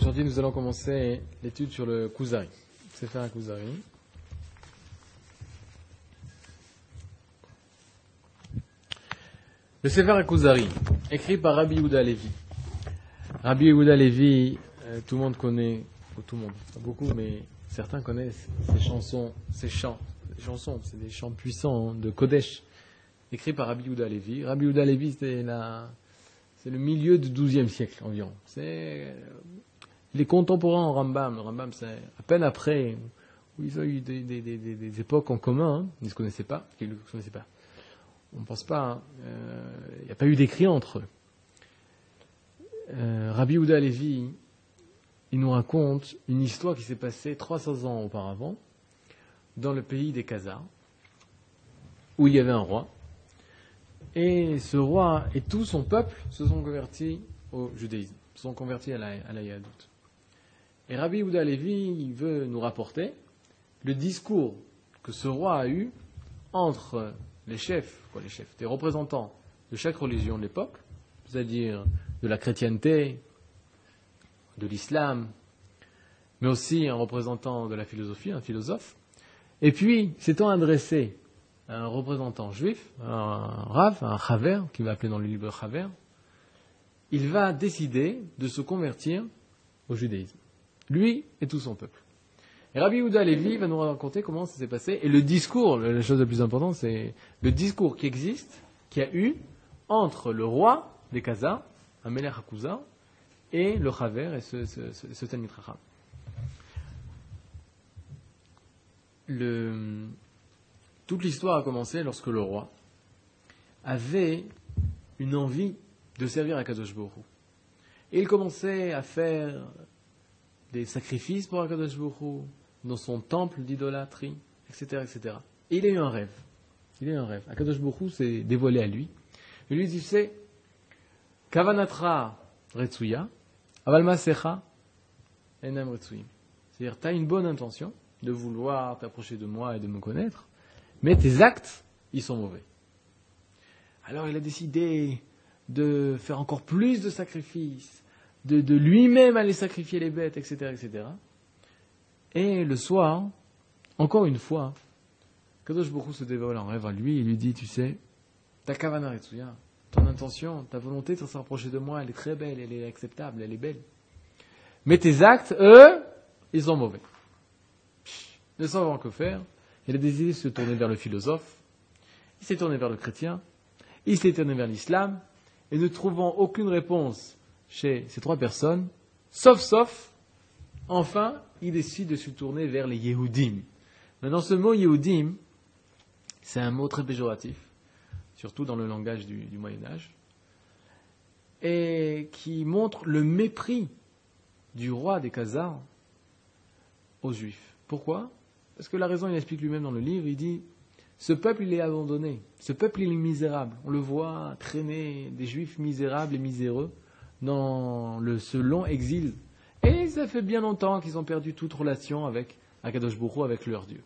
Aujourd'hui, nous allons commencer l'étude sur le Kuzari. C'est faire Kuzari. Le Sefer Kuzari, écrit par Rabbi Yehuda Levi. Rabbi Yehuda Levi, euh, tout le monde connaît, ou tout le monde, pas beaucoup, mais certains connaissent ses chansons, ses chants, des chansons, c'est des chants puissants de Kodesh, écrits par Rabbi Yehuda Levi. Rabbi Yehuda Levi, c'est le milieu du XIIe siècle environ. C'est les contemporains en Rambam. Le Rambam, c'est à peine après, où ils ont eu des, époques en commun. Hein. Ils ne se connaissaient pas. Ils ne se connaissaient pas. On ne pense pas. Il hein. n'y euh, a pas eu d'écrit entre eux. Euh, Rabbi Ouda Levi, il nous raconte une histoire qui s'est passée 300 ans auparavant dans le pays des Khazars, où il y avait un roi. Et ce roi et tout son peuple se sont convertis au judaïsme, se sont convertis à la, à. Et Rabbi Ouda Levi, veut nous rapporter le discours que ce roi a eu entre les chefs, les chefs, des représentants de chaque religion de l'époque, c'est-à-dire de la chrétienté, de l'islam, mais aussi un représentant de la philosophie, un philosophe, et puis s'étant adressé à un représentant juif, un rave, un chaver, qui va appeler dans le livre chaver, il va décider de se convertir au judaïsme. Lui et tout son peuple. Et Rabbi Yehuda Levi va nous raconter comment ça s'est passé. Et le discours, la chose la plus importante, c'est le discours qui existe, qui a eu entre le roi des Khazars, Amelech Hakuza, et le Chaver et ce, ce, toute l'histoire a commencé lorsque le roi avait une envie de servir à Kadosh Baruch Et il commençait à faire des sacrifices pour Akadosh Baruch dans son temple d'idolâtrie, etc., etc. Et il a eu un rêve. Il a eu un rêve. Akadosh Baruch s'est dévoilé à lui. Il lui dit, tu sais, Kavanatra Retsuya, Aval Secha, Enam. C'est-à-dire, tu as une bonne intention de vouloir t'approcher de moi et de me connaître, mais tes actes, ils sont mauvais. Alors il a décidé de faire encore plus de sacrifices, de, lui-même aller sacrifier les bêtes, etc., etc. Et le soir, encore une fois, Kadosh Baruch se dévoile en rêve à lui et lui dit, tu sais, ta kavana ton intention, ta volonté de se rapprocher de moi, elle est très belle, elle est acceptable, elle est belle. Mais tes actes, eux, ils sont mauvais. Ne savant que faire, il a décidé de se tourner vers le philosophe, il s'est tourné vers le chrétien, il s'est tourné vers l'islam, et ne trouvant aucune réponse chez ces trois personnes, sauf, sauf, enfin, il décide de se tourner vers les Yehudim. Maintenant, ce mot Yehudim, c'est un mot très péjoratif, surtout dans le langage du, Moyen Âge, et qui montre le mépris du roi des Khazars aux Juifs. Pourquoi? Parce que la raison, il explique lui-même dans le livre, il dit, ce peuple, il est abandonné, ce peuple, il est misérable. On le voit traîner des Juifs misérables et miséreux dans le, ce long exil. Et ça fait bien longtemps qu'ils ont perdu toute relation avec Akadosh Bourou, avec leur Dieu.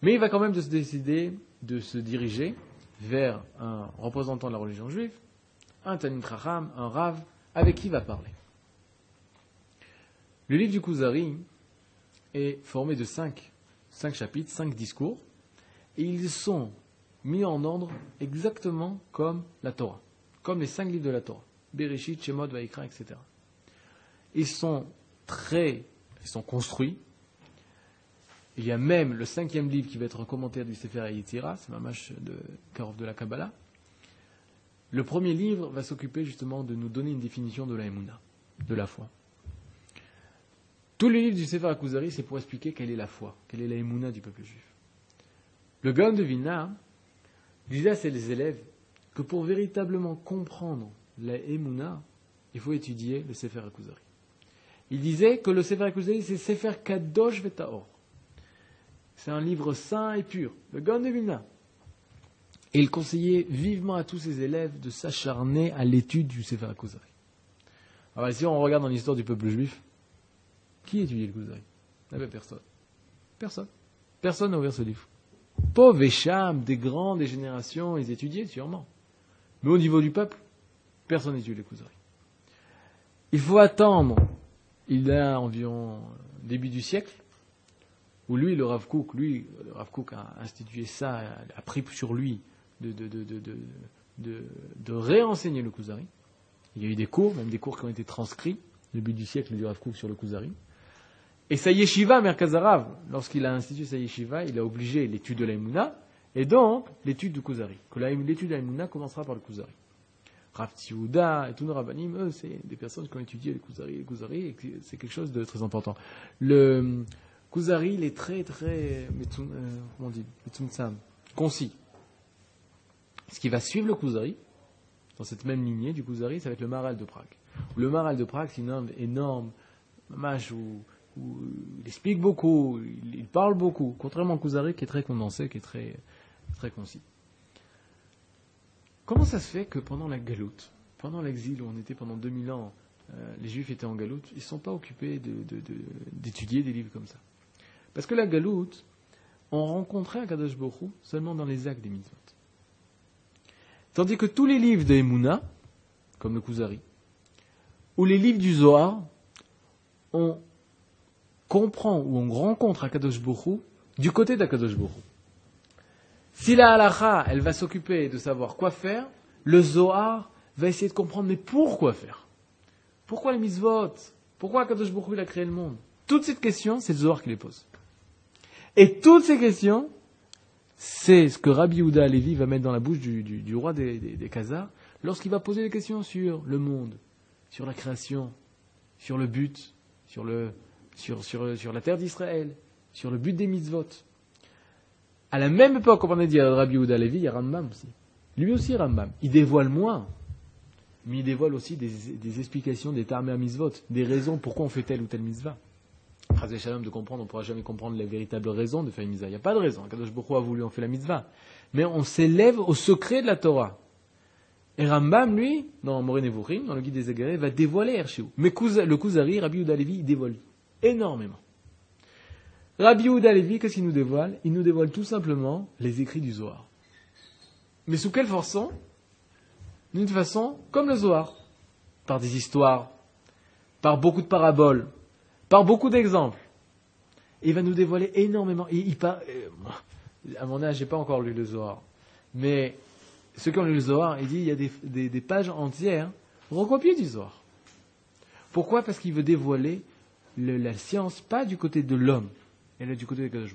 Mais il va quand même se décider de se diriger vers un représentant de la religion juive, un Tanin Tracham, un Rav, avec qui il va parler. Le livre du Kuzari est formé de cinq, cinq chapitres, cinq discours, et ils sont mis en ordre exactement comme la Torah, comme les cinq livres de la Torah. Bereshit, Shemot, Vaikra, etc. Ils sont très, ils sont construits. Il y a même le cinquième livre qui va être un commentaire du Sefer Yetzira, c'est ma mâche de Karov de la Kabbalah. Le premier livre va s'occuper justement de nous donner une définition de la Emouna, de la foi. Tous les livres du Sefer Akuzari, c'est pour expliquer quelle est la foi, quelle est la Emouna du peuple juif. Le Gaon de Vilna disait à ses élèves que pour véritablement comprendre la Emouna, il faut étudier le Sefer Akuzari. Il disait que le Sefer Akuzari, c'est Sefer Kadosh Vetaor. C'est un livre saint et pur, le Gan de Vilna. Et il conseillait vivement à tous ses élèves de s'acharner à l'étude du Sefer Akuzari. Alors si on regarde dans l'histoire du peuple juif, qui étudiait le Kuzari n'y avait personne. Personne. Personne n'a ouvert ce livre. Pauvres et des grands, des générations, ils étudiaient sûrement. Mais au niveau du peuple, Personne n'étudie les Kuzari. Il faut attendre il y a environ début du siècle, où lui, le Rav Kook, lui, le Rav Kook a institué ça, a pris sur lui de, de, de, de, réenseigner le Kuzari. Il y a eu des cours, même des cours qui ont été transcrits, début du siècle du Rav Kook sur le Kuzari. Et sa yeshiva, Merkazarav, lorsqu'il a institué sa yeshiva, il a obligé l'étude de l'Aïmouna, et donc l'étude du Kuzari. L'étude de l'Aïmouna commencera par le Kuzari. Rav Tiouda et tous nos rabbinim, eux, c'est des personnes qui ont étudié les Kuzari, les Kuzari, et c'est quelque chose de très important. Le Kuzari, il est très, très, euh, comment on dit, concis. Ce qui va suivre le Kuzari, dans cette même lignée du Kuzari, ça va être le Maral de Prague. Le Maral de Prague, c'est une œuvre énorme, où, où, il explique beaucoup, il, parle beaucoup, contrairement au Kuzari qui est très condensé, qui est très, très concis. Comment ça se fait que pendant la galoute, pendant l'exil où on était pendant 2000 ans, euh, les Juifs étaient en galoute, ils ne sont pas occupés d'étudier des livres comme ça? Parce que la galoute, on rencontrait un Kadosh Borou seulement dans les actes des mitzvot. Tandis que tous les livres de Emouna, comme le Kuzari, ou les livres du Zohar, on comprend ou on rencontre Akadosh Borou du côté d'Akadosh Borou. Si la halacha, elle va s'occuper de savoir quoi faire, le Zohar va essayer de comprendre mais pourquoi faire? Pourquoi les mitzvot? Pourquoi Kadosh Baruch a créé le monde? Toutes ces questions, c'est le Zohar qui les pose. Et toutes ces questions, c'est ce que Rabbi Yehuda Alevi va mettre dans la bouche du, roi des, des, Khazars lorsqu'il va poser des questions sur le monde, sur la création, sur le but, sur la terre d'Israël, sur le but des mitzvot. À la même époque, on a dit à Rabbi Yehuda Levi, il y a Rambam aussi. Lui aussi, Rambam. Il dévoile moins, mais il dévoile aussi des, explications des à mitzvot, des raisons pourquoi on fait telle ou telle mitzvah. Chazé Shalom de comprendre, on ne pourra jamais comprendre les véritables raisons de faire une mitzvah. Il n'y a pas de raison. Kadosh Boko a voulu, on fait la mitzvah. Mais on s'élève au secret de la Torah. Et Rambam, lui, dans Moré Nevuchim, dans le guide des Égarés, va dévoiler. Mais le Kuzari, Rabbi Yehuda Levi, il dévoile énormément. Rabbi Yehuda Levi, qu'est-ce qu'il nous dévoile? Il nous dévoile tout simplement les écrits du Zohar. Mais sous quelle façon? D'une façon comme le Zohar, par des histoires, par beaucoup de paraboles, par beaucoup d'exemples. il va nous dévoiler énormément. euh, à mon âge, j'ai pas encore lu le Zohar, mais ceux qui ont lu le Zohar, il dit il y a des, pages entières recopiées du Zohar. Pourquoi? Parce qu'il veut dévoiler la science pas du côté de l'homme, elle est du côté de Kadosh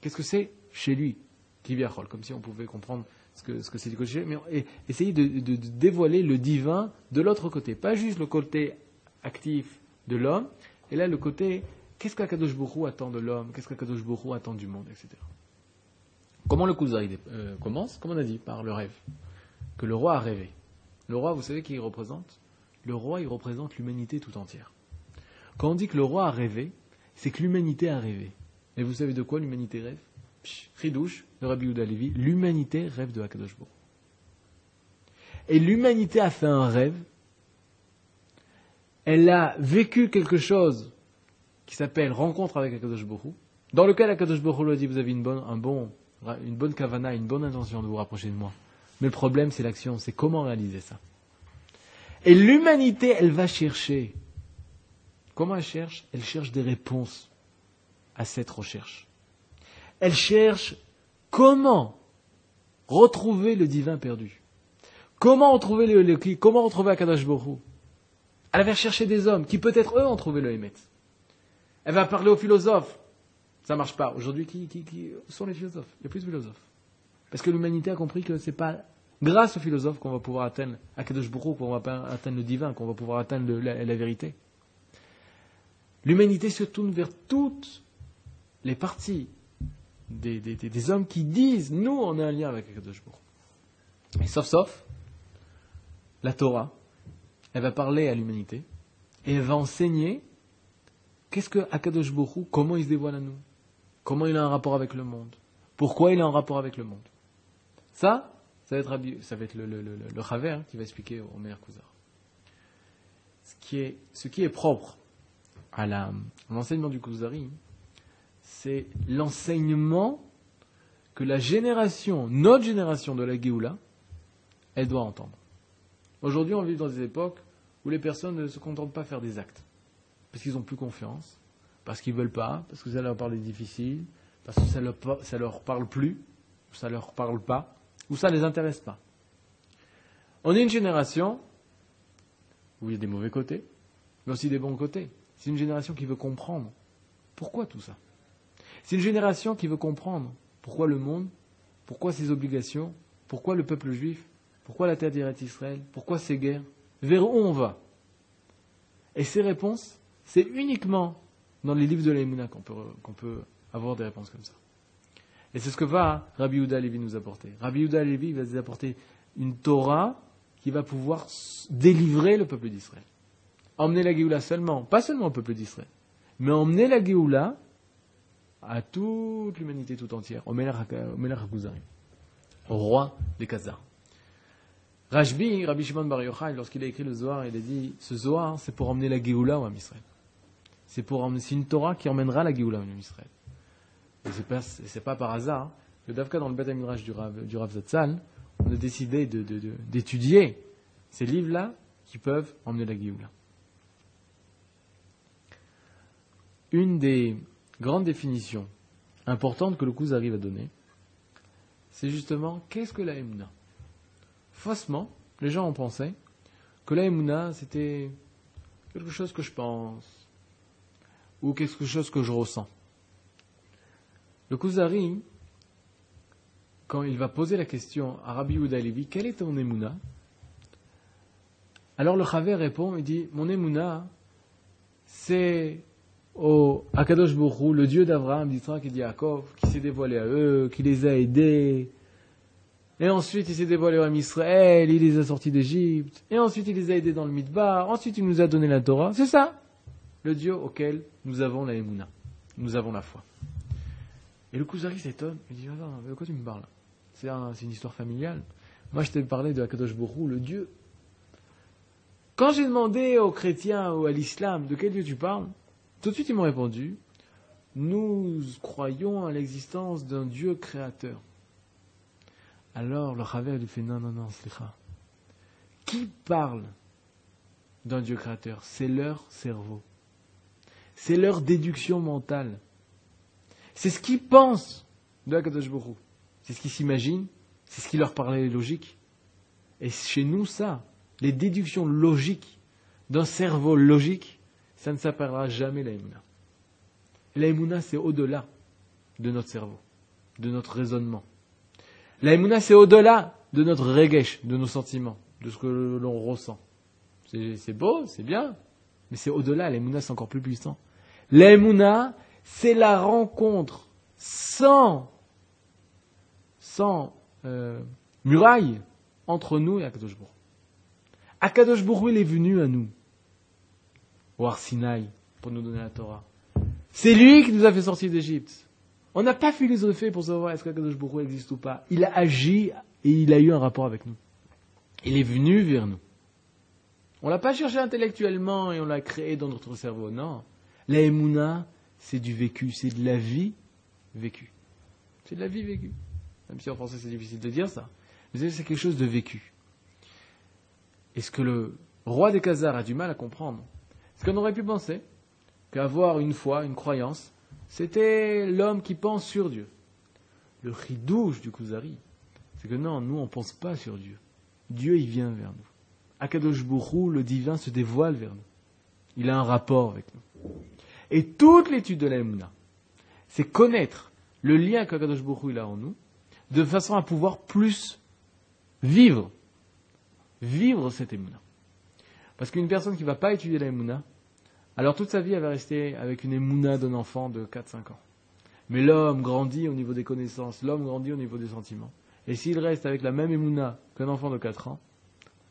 Qu'est-ce que c'est chez lui Kiviachol, comme si on pouvait comprendre ce que, ce que c'est du côté mais et, essayer de, dévoiler le divin de l'autre côté. Pas juste le côté actif de l'homme, et là le côté qu'est-ce qu'Akadosh Bourou attend de l'homme, qu'est-ce qu'Akadosh Bourou attend du monde, etc. Comment le Kuzari euh, commence Comme on a dit, par le rêve. Que le roi a rêvé. Le roi, vous savez qui il représente? Le roi, il représente l'humanité tout entière. Quand on dit que le roi a rêvé, c'est que l'humanité a rêvé. Et vous savez de quoi l'humanité rêve? Ridouche, le Rabbi Yehuda Levi, l'humanité rêve de Hakadosh Et l'humanité a fait un rêve, elle a vécu quelque chose qui s'appelle rencontre avec Hakadosh dans lequel Hakadosh lui a dit vous avez une bonne, un bon, une bonne kavana, une bonne intention de vous rapprocher de moi. Mais le problème c'est l'action, c'est comment réaliser ça. Et l'humanité, elle va chercher Comment elle cherche? Elle cherche des réponses à cette recherche. Elle cherche comment retrouver le divin perdu. Comment retrouver le, comment retrouver Akadash Borou Elle va chercher des hommes qui peut-être eux ont trouvé le Hémet. Elle va parler aux philosophes. Ça ne marche pas. Aujourd'hui, qui, sont les philosophes? Il y a plus de philosophes. Parce que l'humanité a compris que ce n'est pas grâce aux philosophes qu'on va pouvoir atteindre Akadosh Borou, qu'on va atteindre le divin, qu'on va pouvoir atteindre la vérité. L'humanité se tourne vers toutes les parties des, hommes qui disent Nous, on a un lien avec Akadosh Et sauf, sauf, la Torah, elle va parler à l'humanité et elle va enseigner qu'est-ce que Akadosh Baruch comment il se dévoile à nous, comment il a un rapport avec le monde, pourquoi il a un rapport avec le monde. Ça, ça va être, ça va être le, le, le, qui va expliquer au meilleur cousin. Ce qui est, ce qui est propre à l'enseignement du Kuzari, c'est l'enseignement que la génération, notre génération de la Géoula, elle doit entendre. Aujourd'hui, on vit dans des époques où les personnes ne se contentent pas de faire des actes. parce qu'ils n'ont plus confiance, parce qu'ils ne veulent pas, parce que ça leur parle difficile, parce que ça leur, ça leur parle plus, ou ça leur parle pas, ou ça ne les intéresse pas. On est une génération où il y a des mauvais côtés, mais aussi des bons côtés. C'est une génération qui veut comprendre pourquoi tout ça? C'est une génération qui veut comprendre pourquoi le monde, pourquoi ses obligations, pourquoi le peuple juif, pourquoi la terre d'Israël, pourquoi ces guerres, vers où on va? Et ces réponses, c'est uniquement dans les livres de l'Aïmouna qu'on peut, avoir des réponses comme ça. Et c'est ce que va Rabbi Yehuda Levi nous apporter. Rabbi Yehuda Levi va nous apporter une Torah qui va pouvoir délivrer le peuple d'Israël. Emmener la Géoula seulement, pas seulement au peuple d'Israël, mais emmener la Géoula à toute l'humanité tout entière, au Melech au roi des Khazars. Rajbi, Rabbi Shimon Bar Yochai, lorsqu'il a écrit le Zohar, il a dit ce Zohar, c'est pour emmener la Géoula au Israël. C'est pour emmener, c'est une Torah qui emmènera la Géoula au Israël. Et c'est pas, pas par hasard que Davka, dans le Beth du du Rav Zatzal, on a décidé d'étudier ces livres-là qui peuvent emmener la Géoula. Une des grandes définitions importantes que le Kuzari va donner, c'est justement qu'est-ce que la Emuna Faussement, les gens ont pensé que la Emuna c'était quelque chose que je pense ou quelque chose que je ressens. Le Kuzari, quand il va poser la question à Rabbi Yehuda Levi, quel est ton Emuna Alors le Chaver répond, il dit, mon Emuna, c'est au Akadosh Bourou, le Dieu d'Abraham, d'Israël, et Yaakov, qui s'est dévoilé à eux, qui les a aidés. Et ensuite, il s'est dévoilé à Israël, il les a sortis d'Égypte. Et ensuite, il les a aidés dans le Midbar. Ensuite, il nous a donné la Torah. C'est ça, le Dieu auquel nous avons la Emouna. Nous avons la foi. Et le Kuzari s'étonne. Il dit, attends, de quoi tu me parles C'est une histoire familiale. Moi, je t'ai parlé de Akadosh Bourou, le Dieu. Quand j'ai demandé aux chrétiens ou à l'islam de quel Dieu tu parles, tout de suite, ils m'ont répondu Nous croyons à l'existence d'un Dieu créateur. Alors le Ravel lui fait Non, non, non, Slicha. Qui parle d'un Dieu créateur? C'est leur cerveau. C'est leur déduction mentale. C'est ce qu'ils pensent de Akadosh Baruch C'est ce qu'ils s'imaginent. C'est ce qui leur parlait logique. Et chez nous, ça, les déductions logiques d'un cerveau logique, ça ne s'appellera jamais l'aïmouna. L'aïmouna, c'est au-delà de notre cerveau, de notre raisonnement. L'aïmouna, c'est au-delà de notre regesh, de nos sentiments, de ce que l'on ressent. C'est beau, c'est bien, mais c'est au-delà. L'aïmouna, c'est encore plus puissant. L'aïmouna, c'est la rencontre sans, sans euh, muraille entre nous et. Akadosh Bourg, il est venu à nous au Arsinaï pour nous donner la Torah. C'est lui qui nous a fait sortir d'Égypte. On n'a pas philosophé pour savoir est-ce qu'Akadosh Bourou existe ou pas. Il a agi et il a eu un rapport avec nous. Il est venu vers nous. On l'a pas cherché intellectuellement et on l'a créé dans notre cerveau. Non. La Emouna, c'est du vécu, c'est de la vie vécue. C'est de la vie vécue. Même si en français c'est difficile de dire ça. Mais c'est quelque chose de vécu. Et ce que le roi des Khazars a du mal à comprendre, qu'on aurait pu penser qu'avoir une foi, une croyance, c'était l'homme qui pense sur Dieu. Le ridouche du Kuzari, c'est que non, nous on ne pense pas sur Dieu. Dieu il vient vers nous. Akadosh Bourou, le divin, se dévoile vers nous. Il a un rapport avec nous. Et toute l'étude de l'Aïmouna, c'est connaître le lien qu'Akadosh Bourou a en nous, de façon à pouvoir plus vivre, vivre cette Emouna. Parce qu'une personne qui ne va pas étudier la alors toute sa vie, elle va rester avec une émouna d'un enfant de 4-5 ans. Mais l'homme grandit au niveau des connaissances, l'homme grandit au niveau des sentiments. Et s'il reste avec la même émouna qu'un enfant de 4 ans,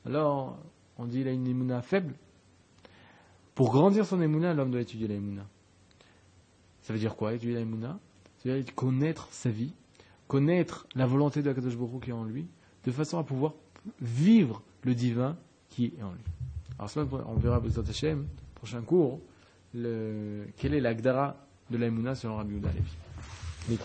alors on dit qu'il a une émouna faible. Pour grandir son émouna, l'homme doit étudier la Ça veut dire quoi, étudier la Ça veut dire connaître sa vie, connaître la volonté de Kadosh Baruch qui est en lui, de façon à pouvoir vivre le divin qui est en lui. Alors on verra Bezat Hashem, prochain cours, le, quelle est l'agdara de l'aïmouna selon Rabbi Yehuda Levi?